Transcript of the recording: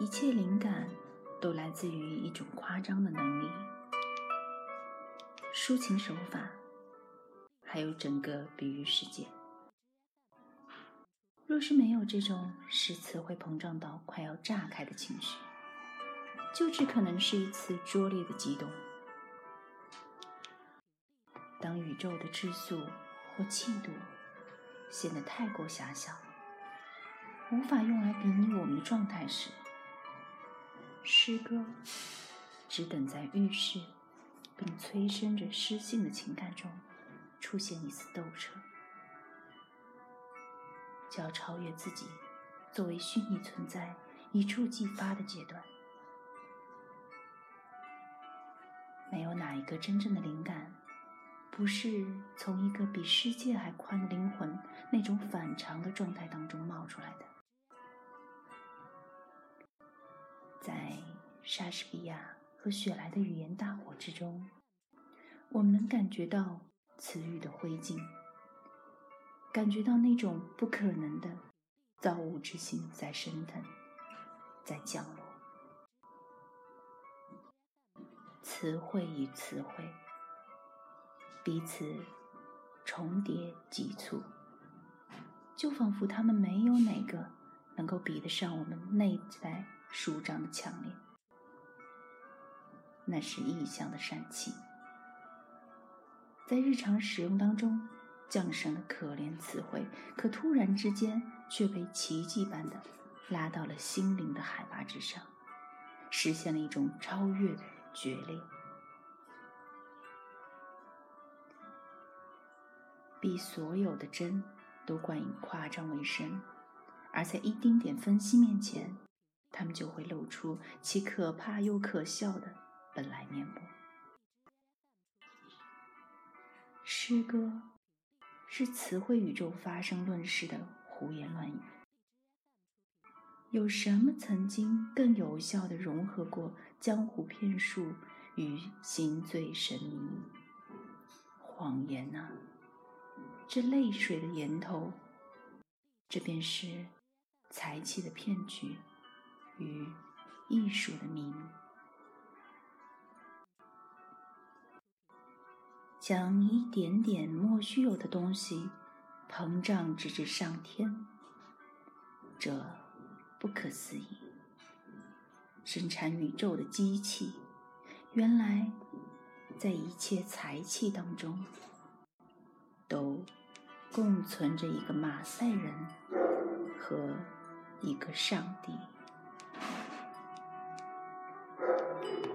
一切灵感都来自于一种夸张的能力、抒情手法，还有整个比喻世界。若是没有这种诗词会膨胀到快要炸开的情绪，就只可能是一次拙劣的激动。当宇宙的质素或气度显得太过狭小，无法用来比拟我们的状态时，诗歌只等在预示并催生着诗性的情感中出现一丝斗车，就要超越自己作为虚拟存在一触即发的阶段。没有哪一个真正的灵感。不是从一个比世界还宽的灵魂那种反常的状态当中冒出来的。在莎士比亚和雪莱的语言大火之中，我们能感觉到词语的灰烬，感觉到那种不可能的造物之心在升腾，在降落。词汇与词汇。彼此重叠急促，就仿佛他们没有哪个能够比得上我们内在舒张的强烈。那是异象的善气，在日常使用当中降生的可怜词汇，可突然之间却被奇迹般的拉到了心灵的海拔之上，实现了一种超越的决裂。比所有的真都冠以夸张为深，而在一丁点分析面前，他们就会露出其可怕又可笑的本来面目。诗歌是词汇宇宙发生论式的胡言乱语。有什么曾经更有效的融合过江湖骗术与心醉神迷？谎言啊！这泪水的源头，这便是才气的骗局与艺术的秘密。将一点点莫须有的东西膨胀直至上天，这不可思议。生产宇宙的机器，原来在一切才气当中都。共存着一个马赛人和一个上帝。Thank you.